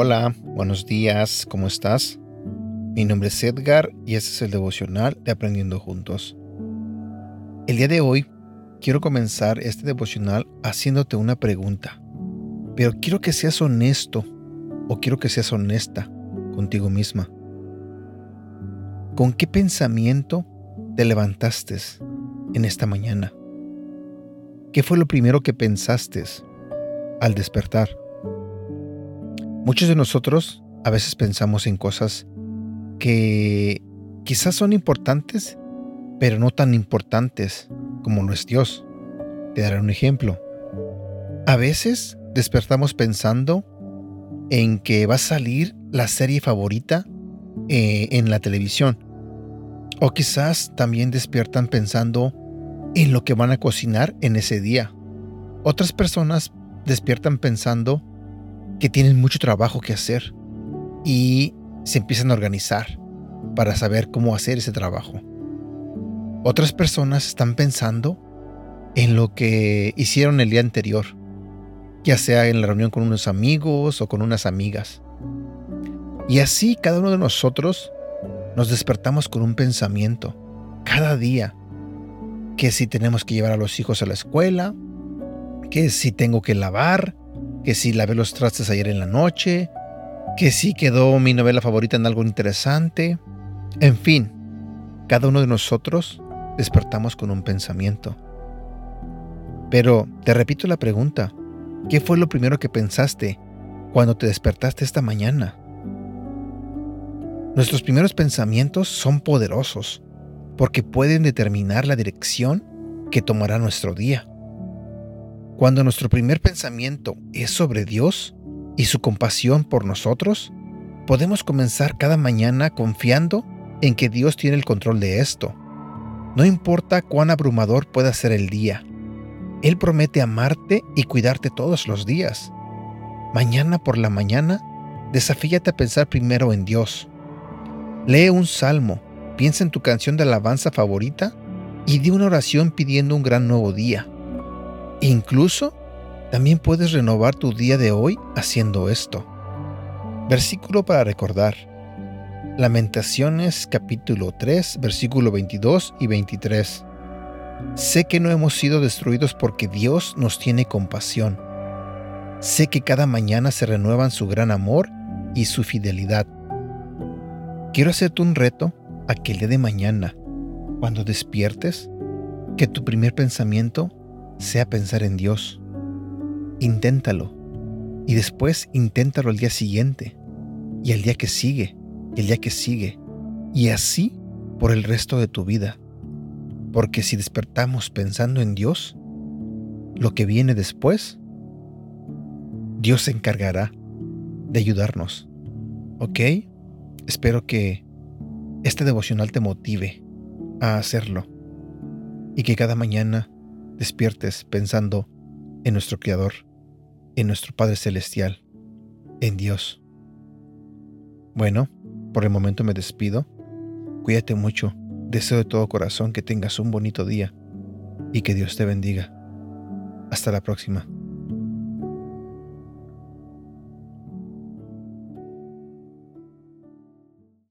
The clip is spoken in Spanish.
Hola, buenos días, ¿cómo estás? Mi nombre es Edgar y este es el devocional de Aprendiendo Juntos. El día de hoy quiero comenzar este devocional haciéndote una pregunta, pero quiero que seas honesto o quiero que seas honesta contigo misma. ¿Con qué pensamiento te levantaste en esta mañana? ¿Qué fue lo primero que pensaste al despertar? Muchos de nosotros a veces pensamos en cosas que quizás son importantes, pero no tan importantes como lo es Dios. Te daré un ejemplo. A veces despertamos pensando en que va a salir la serie favorita eh, en la televisión. O quizás también despiertan pensando en lo que van a cocinar en ese día. Otras personas despiertan pensando que tienen mucho trabajo que hacer y se empiezan a organizar para saber cómo hacer ese trabajo. Otras personas están pensando en lo que hicieron el día anterior, ya sea en la reunión con unos amigos o con unas amigas. Y así cada uno de nosotros nos despertamos con un pensamiento, cada día, que si tenemos que llevar a los hijos a la escuela, que si tengo que lavar, que si lavé los trastes ayer en la noche, que si quedó mi novela favorita en algo interesante. En fin, cada uno de nosotros despertamos con un pensamiento. Pero te repito la pregunta, ¿qué fue lo primero que pensaste cuando te despertaste esta mañana? Nuestros primeros pensamientos son poderosos porque pueden determinar la dirección que tomará nuestro día. Cuando nuestro primer pensamiento es sobre Dios y su compasión por nosotros, podemos comenzar cada mañana confiando en que Dios tiene el control de esto. No importa cuán abrumador pueda ser el día, Él promete amarte y cuidarte todos los días. Mañana por la mañana, desafíate a pensar primero en Dios. Lee un salmo, piensa en tu canción de alabanza favorita y di una oración pidiendo un gran nuevo día. Incluso también puedes renovar tu día de hoy haciendo esto. Versículo para recordar. Lamentaciones capítulo 3, versículo 22 y 23. Sé que no hemos sido destruidos porque Dios nos tiene compasión. Sé que cada mañana se renuevan su gran amor y su fidelidad. Quiero hacerte un reto a que el día de mañana, cuando despiertes, que tu primer pensamiento sea pensar en Dios. Inténtalo. Y después inténtalo el día siguiente. Y el día que sigue. el día que sigue. Y así por el resto de tu vida. Porque si despertamos pensando en Dios, lo que viene después, Dios se encargará de ayudarnos. ¿Ok? Espero que este devocional te motive a hacerlo y que cada mañana despiertes pensando en nuestro Creador, en nuestro Padre Celestial, en Dios. Bueno, por el momento me despido. Cuídate mucho. Deseo de todo corazón que tengas un bonito día y que Dios te bendiga. Hasta la próxima.